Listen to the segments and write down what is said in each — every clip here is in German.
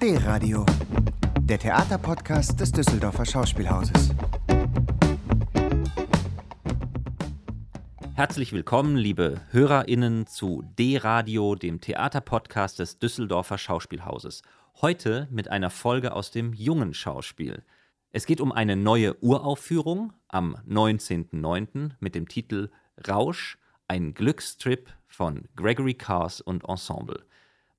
D-Radio, der Theaterpodcast des Düsseldorfer Schauspielhauses. Herzlich willkommen, liebe HörerInnen, zu D-Radio, dem Theaterpodcast des Düsseldorfer Schauspielhauses. Heute mit einer Folge aus dem jungen Schauspiel. Es geht um eine neue Uraufführung am 19.09. mit dem Titel Rausch, ein Glückstrip von Gregory Cars und Ensemble.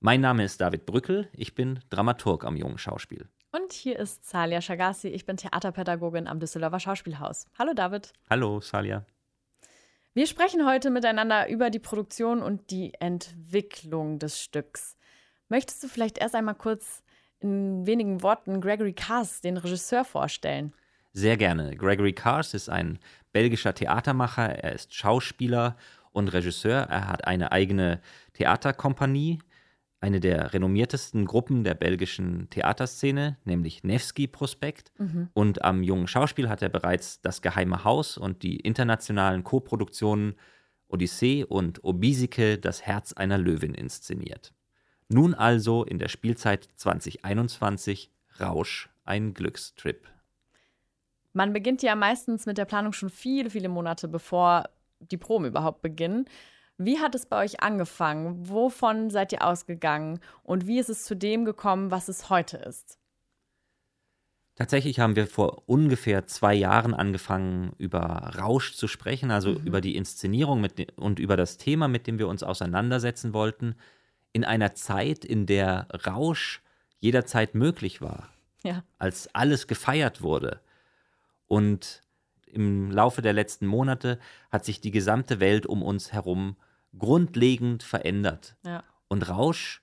Mein Name ist David Brückel, ich bin Dramaturg am jungen Schauspiel. Und hier ist Salia Shagassi, ich bin Theaterpädagogin am Düsseldorfer Schauspielhaus. Hallo David. Hallo Salia. Wir sprechen heute miteinander über die Produktion und die Entwicklung des Stücks. Möchtest du vielleicht erst einmal kurz in wenigen Worten Gregory Cars, den Regisseur, vorstellen? Sehr gerne. Gregory Cars ist ein belgischer Theatermacher. Er ist Schauspieler und Regisseur. Er hat eine eigene Theaterkompanie, eine der renommiertesten Gruppen der belgischen Theaterszene, nämlich Nevsky Prospekt. Mhm. Und am jungen Schauspiel hat er bereits das Geheime Haus und die internationalen Koproduktionen Odyssee und Obisike, das Herz einer Löwin inszeniert. Nun also in der Spielzeit 2021 Rausch, ein Glückstrip. Man beginnt ja meistens mit der Planung schon viele, viele Monate bevor die Proben überhaupt beginnen. Wie hat es bei euch angefangen? Wovon seid ihr ausgegangen? Und wie ist es zu dem gekommen, was es heute ist? Tatsächlich haben wir vor ungefähr zwei Jahren angefangen, über Rausch zu sprechen, also mhm. über die Inszenierung mit, und über das Thema, mit dem wir uns auseinandersetzen wollten in einer Zeit, in der Rausch jederzeit möglich war, ja. als alles gefeiert wurde. Und im Laufe der letzten Monate hat sich die gesamte Welt um uns herum grundlegend verändert. Ja. Und Rausch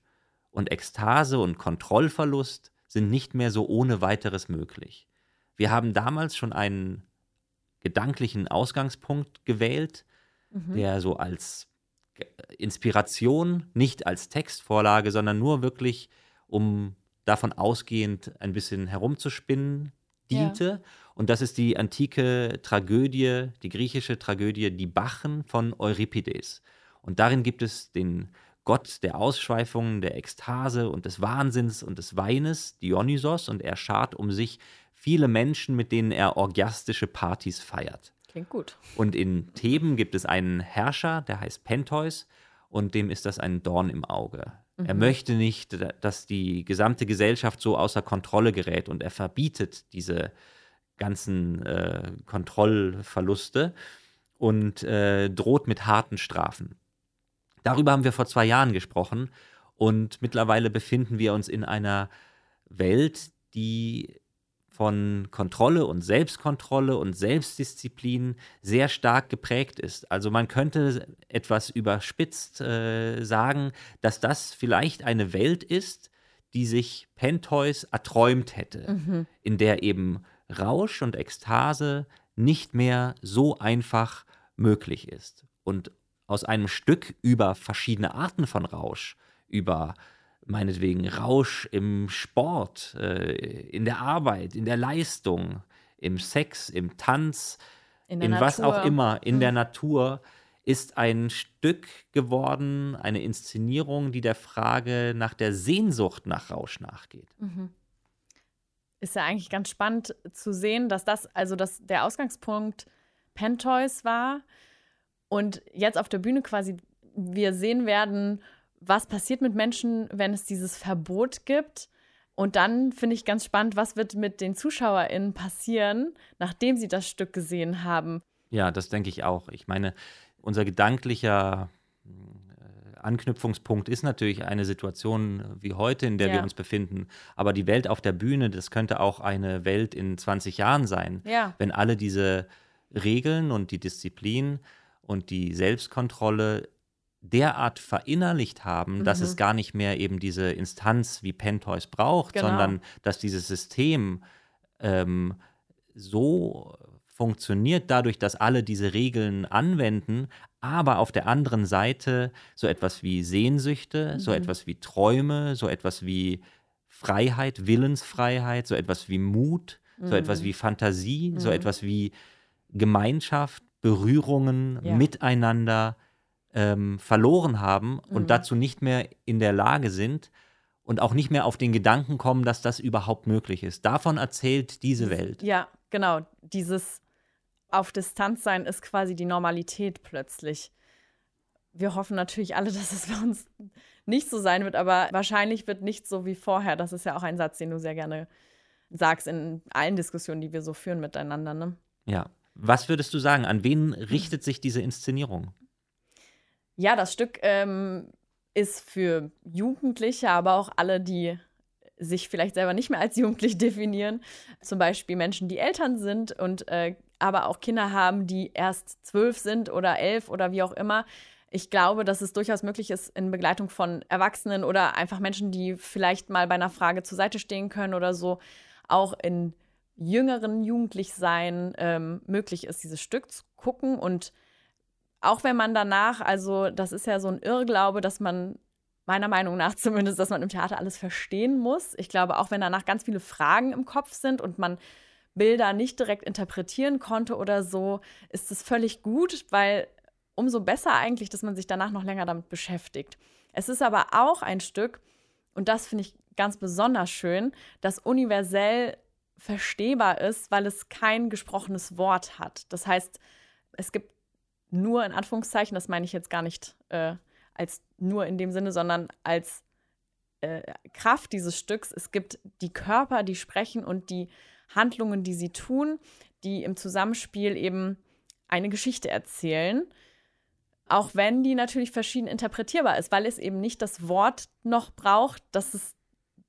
und Ekstase und Kontrollverlust sind nicht mehr so ohne weiteres möglich. Wir haben damals schon einen gedanklichen Ausgangspunkt gewählt, mhm. der so als Inspiration, nicht als Textvorlage, sondern nur wirklich, um davon ausgehend ein bisschen herumzuspinnen, diente. Ja. Und das ist die antike Tragödie, die griechische Tragödie Die Bachen von Euripides. Und darin gibt es den Gott der Ausschweifungen, der Ekstase und des Wahnsinns und des Weines, Dionysos, und er schart um sich viele Menschen, mit denen er orgiastische Partys feiert. Klingt gut. Und in Theben gibt es einen Herrscher, der heißt Pentheus, und dem ist das ein Dorn im Auge. Mhm. Er möchte nicht, dass die gesamte Gesellschaft so außer Kontrolle gerät und er verbietet diese ganzen äh, Kontrollverluste und äh, droht mit harten Strafen. Darüber haben wir vor zwei Jahren gesprochen und mittlerweile befinden wir uns in einer Welt, die von Kontrolle und Selbstkontrolle und Selbstdisziplin sehr stark geprägt ist. Also man könnte etwas überspitzt äh, sagen, dass das vielleicht eine Welt ist, die sich Pentheus erträumt hätte, mhm. in der eben Rausch und Ekstase nicht mehr so einfach möglich ist. Und aus einem Stück über verschiedene Arten von Rausch, über meinetwegen Rausch im Sport, äh, in der Arbeit, in der Leistung, im Sex, im Tanz, in, in was auch immer, in mhm. der Natur, ist ein Stück geworden, eine Inszenierung, die der Frage nach der Sehnsucht nach Rausch nachgeht. Mhm. Ist ja eigentlich ganz spannend zu sehen, dass das, also dass der Ausgangspunkt Pentheus war und jetzt auf der Bühne quasi wir sehen werden, was passiert mit Menschen, wenn es dieses Verbot gibt? Und dann finde ich ganz spannend, was wird mit den ZuschauerInnen passieren, nachdem sie das Stück gesehen haben. Ja, das denke ich auch. Ich meine, unser gedanklicher äh, Anknüpfungspunkt ist natürlich eine Situation wie heute, in der ja. wir uns befinden. Aber die Welt auf der Bühne, das könnte auch eine Welt in 20 Jahren sein, ja. wenn alle diese Regeln und die Disziplin und die Selbstkontrolle derart verinnerlicht haben, mhm. dass es mhm. gar nicht mehr eben diese Instanz wie Pentheus braucht, genau. sondern dass dieses System ähm, so funktioniert dadurch, dass alle diese Regeln anwenden, aber auf der anderen Seite so etwas wie Sehnsüchte, mhm. so etwas wie Träume, so etwas wie Freiheit, Willensfreiheit, so etwas wie Mut, mhm. so etwas wie Fantasie, so mhm. etwas wie Gemeinschaft, Berührungen, ja. Miteinander, ähm, verloren haben und mhm. dazu nicht mehr in der Lage sind. und auch nicht mehr auf den Gedanken kommen, dass das überhaupt möglich ist. Davon erzählt diese Welt. Ja, genau. Dieses auf Distanz sein ist quasi die Normalität plötzlich. Wir hoffen natürlich alle, dass es bei uns nicht so sein wird, aber wahrscheinlich wird nicht so wie vorher. Das ist ja auch ein Satz, den du sehr gerne sagst in allen Diskussionen, die wir so führen miteinander. Ne? Ja. Was würdest du sagen? An wen richtet sich diese Inszenierung? Ja, das Stück ähm, ist für Jugendliche, aber auch alle, die sich vielleicht selber nicht mehr als jugendlich definieren. Zum Beispiel Menschen, die Eltern sind und äh, aber auch Kinder haben, die erst zwölf sind oder elf oder wie auch immer. Ich glaube, dass es durchaus möglich ist, in Begleitung von Erwachsenen oder einfach Menschen, die vielleicht mal bei einer Frage zur Seite stehen können oder so, auch in jüngeren Jugendlichsein ähm, möglich ist, dieses Stück zu gucken. Und auch wenn man danach, also das ist ja so ein Irrglaube, dass man meiner Meinung nach zumindest, dass man im Theater alles verstehen muss. Ich glaube, auch wenn danach ganz viele Fragen im Kopf sind und man Bilder nicht direkt interpretieren konnte oder so, ist es völlig gut, weil umso besser eigentlich, dass man sich danach noch länger damit beschäftigt. Es ist aber auch ein Stück, und das finde ich ganz besonders schön, das universell verstehbar ist, weil es kein gesprochenes Wort hat. Das heißt, es gibt nur in Anführungszeichen, das meine ich jetzt gar nicht äh, als nur in dem Sinne, sondern als äh, Kraft dieses Stücks. Es gibt die Körper, die sprechen und die Handlungen, die sie tun, die im Zusammenspiel eben eine Geschichte erzählen. Auch wenn die natürlich verschieden interpretierbar ist, weil es eben nicht das Wort noch braucht, das es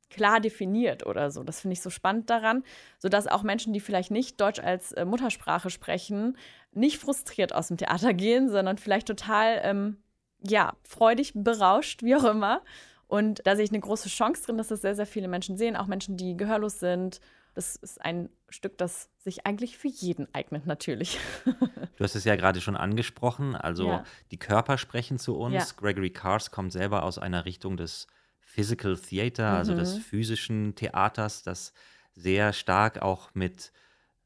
klar definiert oder so. Das finde ich so spannend daran, sodass auch Menschen, die vielleicht nicht Deutsch als äh, Muttersprache sprechen, nicht frustriert aus dem Theater gehen, sondern vielleicht total, ähm, ja, freudig, berauscht, wie auch immer. Und da sehe ich eine große Chance drin, dass das sehr, sehr viele Menschen sehen, auch Menschen, die gehörlos sind. Das ist ein Stück, das sich eigentlich für jeden eignet, natürlich. du hast es ja gerade schon angesprochen. Also ja. die Körper sprechen zu uns. Ja. Gregory Cars kommt selber aus einer Richtung des Physical Theater, mhm. also des mhm. physischen Theaters, das sehr stark auch mit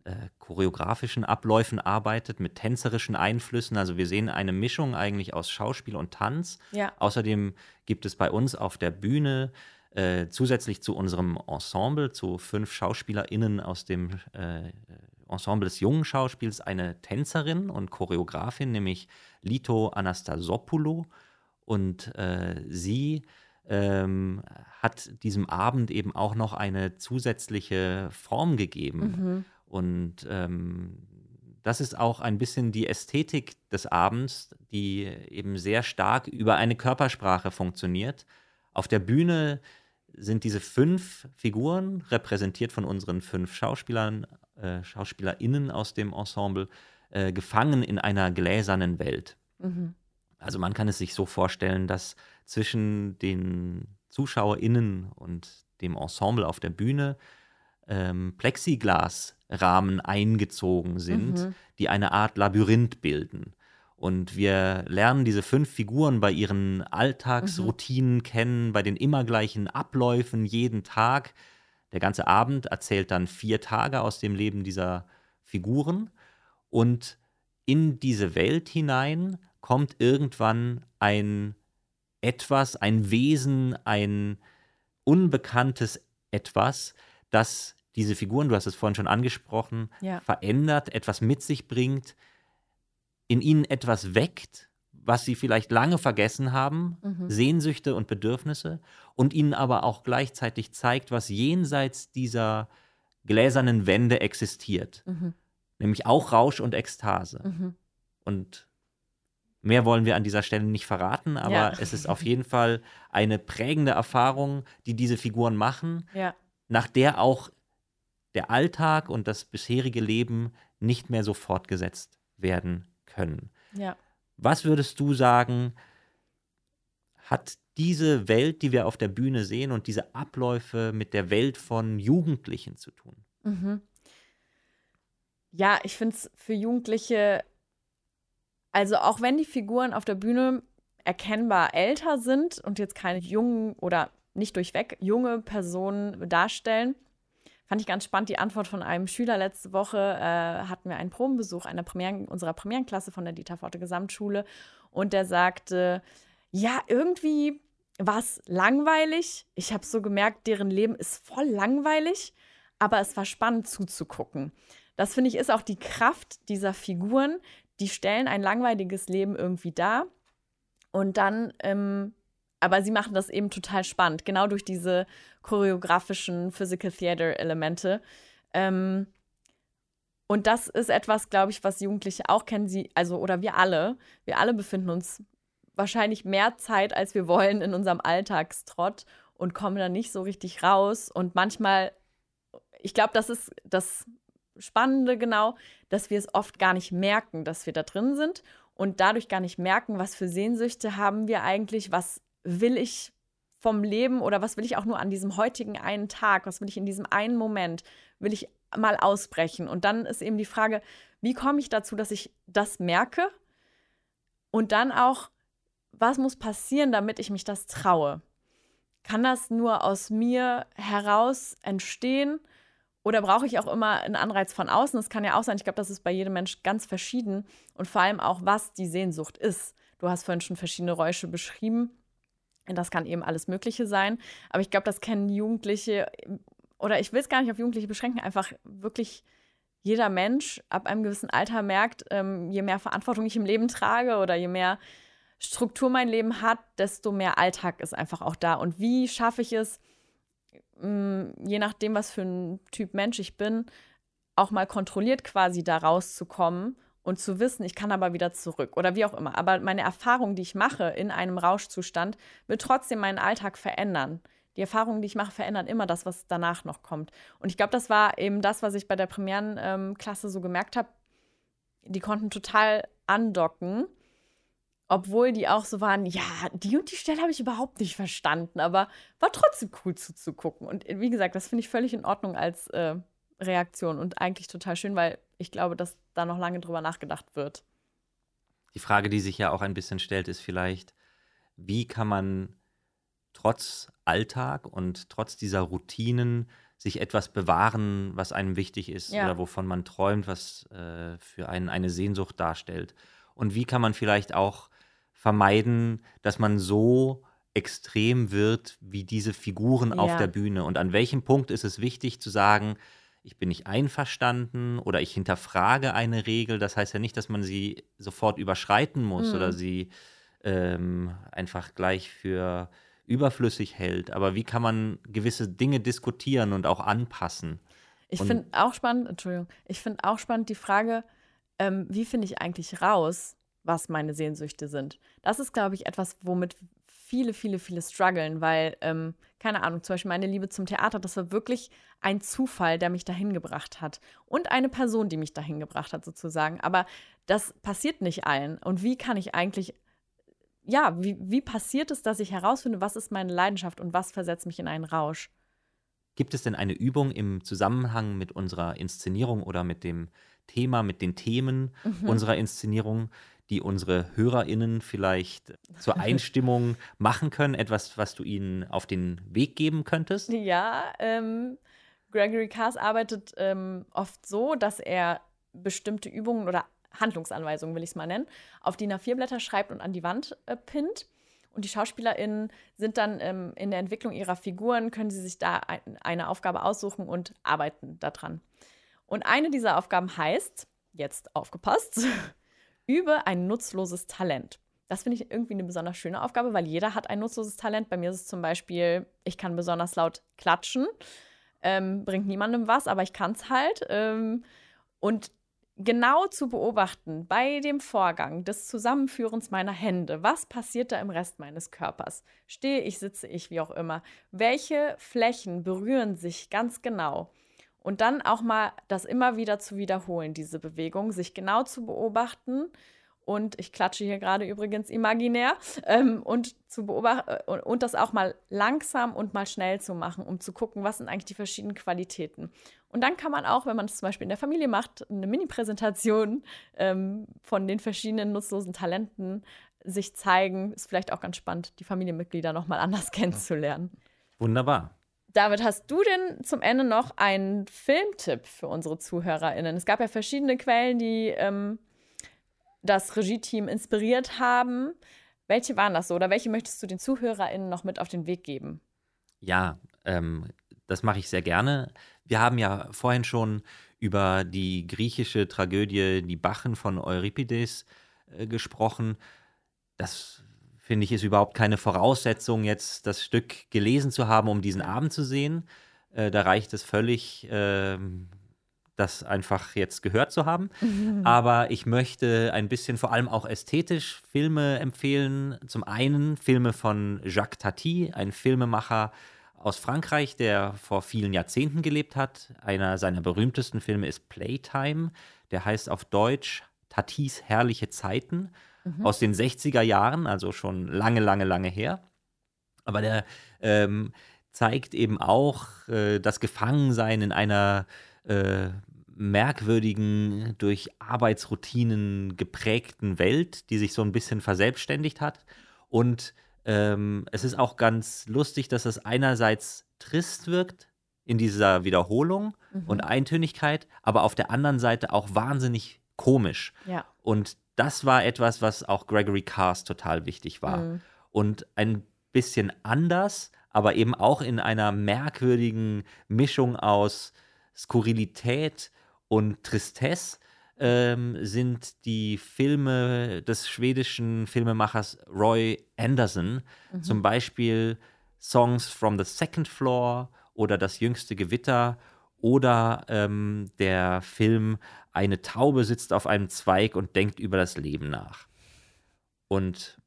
äh, choreografischen Abläufen arbeitet, mit tänzerischen Einflüssen. Also wir sehen eine Mischung eigentlich aus Schauspiel und Tanz. Ja. Außerdem gibt es bei uns auf der Bühne äh, zusätzlich zu unserem Ensemble, zu fünf SchauspielerInnen aus dem äh, Ensemble des jungen Schauspiels, eine Tänzerin und Choreografin, nämlich Lito Anastasopoulou. Und äh, sie ähm, hat diesem Abend eben auch noch eine zusätzliche Form gegeben. Mhm. Und ähm, das ist auch ein bisschen die Ästhetik des Abends, die eben sehr stark über eine Körpersprache funktioniert. Auf der Bühne sind diese fünf Figuren, repräsentiert von unseren fünf Schauspielern, äh, SchauspielerInnen aus dem Ensemble, äh, gefangen in einer gläsernen Welt. Mhm. Also man kann es sich so vorstellen, dass zwischen den ZuschauerInnen und dem Ensemble auf der Bühne ähm, Plexiglasrahmen eingezogen sind, mhm. die eine Art Labyrinth bilden. Und wir lernen diese fünf Figuren bei ihren Alltagsroutinen mhm. kennen, bei den immer gleichen Abläufen jeden Tag. Der ganze Abend erzählt dann vier Tage aus dem Leben dieser Figuren. Und in diese Welt hinein kommt irgendwann ein etwas, ein Wesen, ein unbekanntes etwas, das diese Figuren, du hast es vorhin schon angesprochen, ja. verändert, etwas mit sich bringt, in ihnen etwas weckt, was sie vielleicht lange vergessen haben, mhm. Sehnsüchte und Bedürfnisse, und ihnen aber auch gleichzeitig zeigt, was jenseits dieser gläsernen Wände existiert. Mhm. Nämlich auch Rausch und Ekstase. Mhm. Und Mehr wollen wir an dieser Stelle nicht verraten, aber ja. es ist auf jeden Fall eine prägende Erfahrung, die diese Figuren machen, ja. nach der auch der Alltag und das bisherige Leben nicht mehr so fortgesetzt werden können. Ja. Was würdest du sagen, hat diese Welt, die wir auf der Bühne sehen und diese Abläufe mit der Welt von Jugendlichen zu tun? Mhm. Ja, ich finde es für Jugendliche also auch wenn die Figuren auf der Bühne erkennbar älter sind und jetzt keine jungen oder nicht durchweg junge Personen darstellen, fand ich ganz spannend die Antwort von einem Schüler letzte Woche. Äh, hatten wir einen Probenbesuch einer Premieren, unserer Premierenklasse von der Dieter Forte Gesamtschule und der sagte, ja, irgendwie war es langweilig. Ich habe so gemerkt, deren Leben ist voll langweilig, aber es war spannend zuzugucken. Das finde ich ist auch die Kraft dieser Figuren. Die stellen ein langweiliges Leben irgendwie dar. Und dann, ähm, aber sie machen das eben total spannend, genau durch diese choreografischen Physical Theater Elemente. Ähm, und das ist etwas, glaube ich, was Jugendliche auch kennen. Sie, also, oder wir alle, wir alle befinden uns wahrscheinlich mehr Zeit, als wir wollen, in unserem Alltagstrott und kommen da nicht so richtig raus. Und manchmal, ich glaube, das ist das Spannende genau, dass wir es oft gar nicht merken, dass wir da drin sind und dadurch gar nicht merken, was für Sehnsüchte haben wir eigentlich, was will ich vom Leben oder was will ich auch nur an diesem heutigen einen Tag, was will ich in diesem einen Moment, will ich mal ausbrechen. Und dann ist eben die Frage, wie komme ich dazu, dass ich das merke und dann auch, was muss passieren, damit ich mich das traue? Kann das nur aus mir heraus entstehen? Oder brauche ich auch immer einen Anreiz von außen? Das kann ja auch sein. Ich glaube, das ist bei jedem Mensch ganz verschieden. Und vor allem auch, was die Sehnsucht ist. Du hast vorhin schon verschiedene Räusche beschrieben. Das kann eben alles Mögliche sein. Aber ich glaube, das kennen Jugendliche, oder ich will es gar nicht auf Jugendliche beschränken, einfach wirklich jeder Mensch ab einem gewissen Alter merkt, ähm, je mehr Verantwortung ich im Leben trage oder je mehr Struktur mein Leben hat, desto mehr Alltag ist einfach auch da. Und wie schaffe ich es, mh, mm, je nachdem, was für ein Typ Mensch ich bin, auch mal kontrolliert quasi da rauszukommen und zu wissen, ich kann aber wieder zurück oder wie auch immer. Aber meine Erfahrung, die ich mache in einem Rauschzustand, wird trotzdem meinen Alltag verändern. Die Erfahrungen, die ich mache, verändern immer das, was danach noch kommt. Und ich glaube, das war eben das, was ich bei der Premierenklasse ähm, so gemerkt habe. Die konnten total andocken obwohl die auch so waren, ja, die und die Stelle habe ich überhaupt nicht verstanden, aber war trotzdem cool zuzugucken. Und wie gesagt, das finde ich völlig in Ordnung als äh, Reaktion und eigentlich total schön, weil ich glaube, dass da noch lange drüber nachgedacht wird. Die Frage, die sich ja auch ein bisschen stellt, ist vielleicht, wie kann man trotz Alltag und trotz dieser Routinen sich etwas bewahren, was einem wichtig ist ja. oder wovon man träumt, was äh, für einen eine Sehnsucht darstellt. Und wie kann man vielleicht auch vermeiden, dass man so extrem wird wie diese Figuren ja. auf der Bühne. Und an welchem Punkt ist es wichtig zu sagen, ich bin nicht einverstanden oder ich hinterfrage eine Regel. Das heißt ja nicht, dass man sie sofort überschreiten muss mhm. oder sie ähm, einfach gleich für überflüssig hält. Aber wie kann man gewisse Dinge diskutieren und auch anpassen? Ich finde auch spannend, Entschuldigung, ich finde auch spannend die Frage, ähm, wie finde ich eigentlich raus, was meine Sehnsüchte sind. Das ist, glaube ich, etwas, womit viele, viele, viele strugglen, weil, ähm, keine Ahnung, zum Beispiel meine Liebe zum Theater, das war wirklich ein Zufall, der mich dahin gebracht hat. Und eine Person, die mich dahin gebracht hat, sozusagen. Aber das passiert nicht allen. Und wie kann ich eigentlich, ja, wie, wie passiert es, dass ich herausfinde, was ist meine Leidenschaft und was versetzt mich in einen Rausch? Gibt es denn eine Übung im Zusammenhang mit unserer Inszenierung oder mit dem Thema, mit den Themen mhm. unserer Inszenierung, die unsere HörerInnen vielleicht zur Einstimmung machen können? Etwas, was du ihnen auf den Weg geben könntest? Ja, ähm, Gregory Cars arbeitet ähm, oft so, dass er bestimmte Übungen oder Handlungsanweisungen, will ich es mal nennen, auf DIN A4-Blätter schreibt und an die Wand äh, pinnt. Und die SchauspielerInnen sind dann ähm, in der Entwicklung ihrer Figuren, können sie sich da ein, eine Aufgabe aussuchen und arbeiten daran. Und eine dieser Aufgaben heißt, jetzt aufgepasst, übe ein nutzloses Talent. Das finde ich irgendwie eine besonders schöne Aufgabe, weil jeder hat ein nutzloses Talent. Bei mir ist es zum Beispiel, ich kann besonders laut klatschen. Ähm, bringt niemandem was, aber ich kann es halt. Ähm, und genau zu beobachten bei dem Vorgang des Zusammenführens meiner Hände, was passiert da im Rest meines Körpers? Stehe ich, sitze ich, wie auch immer. Welche Flächen berühren sich ganz genau? Und dann auch mal das immer wieder zu wiederholen, diese Bewegung, sich genau zu beobachten. Und ich klatsche hier gerade übrigens imaginär ähm, und zu beobachten äh, und das auch mal langsam und mal schnell zu machen, um zu gucken, was sind eigentlich die verschiedenen Qualitäten. Und dann kann man auch, wenn man es zum Beispiel in der Familie macht, eine Mini-Präsentation ähm, von den verschiedenen nutzlosen Talenten sich zeigen. Ist vielleicht auch ganz spannend, die Familienmitglieder nochmal anders kennenzulernen. Wunderbar. David, hast du denn zum Ende noch einen Filmtipp für unsere ZuhörerInnen? Es gab ja verschiedene Quellen, die ähm, das Regie-Team inspiriert haben. Welche waren das so oder welche möchtest du den ZuhörerInnen noch mit auf den Weg geben? Ja, ähm, das mache ich sehr gerne. Wir haben ja vorhin schon über die griechische Tragödie Die Bachen von Euripides äh, gesprochen. Das finde ich ist überhaupt keine Voraussetzung, jetzt das Stück gelesen zu haben, um diesen Abend zu sehen. Äh, da reicht es völlig, äh, das einfach jetzt gehört zu haben. Mhm. Aber ich möchte ein bisschen vor allem auch ästhetisch Filme empfehlen. Zum einen Filme von Jacques Tati, ein Filmemacher aus Frankreich, der vor vielen Jahrzehnten gelebt hat. Einer seiner berühmtesten Filme ist Playtime. Der heißt auf Deutsch Tatis herrliche Zeiten mhm. aus den 60er Jahren, also schon lange, lange, lange her. Aber der ähm, zeigt eben auch äh, das Gefangensein in einer äh, merkwürdigen, durch Arbeitsroutinen geprägten Welt, die sich so ein bisschen verselbstständigt hat. Und ähm, es ist auch ganz lustig, dass es einerseits trist wirkt in dieser Wiederholung mhm. und Eintönigkeit, aber auf der anderen Seite auch wahnsinnig komisch. Ja. Und das war etwas, was auch Gregory Cars total wichtig war. Mhm. Und ein bisschen anders, aber eben auch in einer merkwürdigen Mischung aus Skurrilität und Tristesse ähm, sind die Filme des schwedischen Filmemachers Roy Anderson, mhm. zum Beispiel Songs from the Second Floor oder Das jüngste Gewitter oder ähm, der Film Eine Taube sitzt auf einem Zweig und denkt über das Leben nach. Und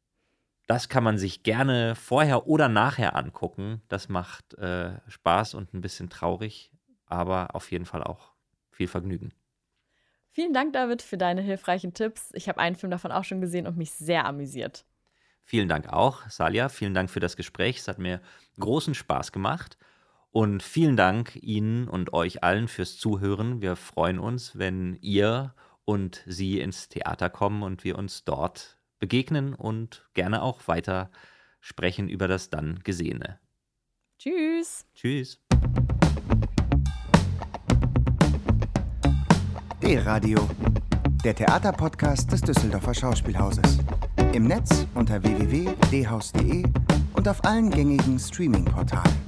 das kann man sich gerne vorher oder nachher angucken. Das macht äh, Spaß und ein bisschen traurig, aber auf jeden Fall auch viel Vergnügen. Vielen Dank, David, für deine hilfreichen Tipps. Ich habe einen Film davon auch schon gesehen und mich sehr amüsiert. Vielen Dank auch, Salia. Vielen Dank für das Gespräch. Es hat mir großen Spaß gemacht. Und vielen Dank Ihnen und euch allen fürs Zuhören. Wir freuen uns, wenn ihr und Sie ins Theater kommen und wir uns dort begegnen und gerne auch weiter sprechen über das dann Gesehene. Tschüss. Tschüss. D-Radio, der Theaterpodcast des Düsseldorfer Schauspielhauses. Im Netz unter www.dhaus.de und auf allen gängigen Streaming-Portalen.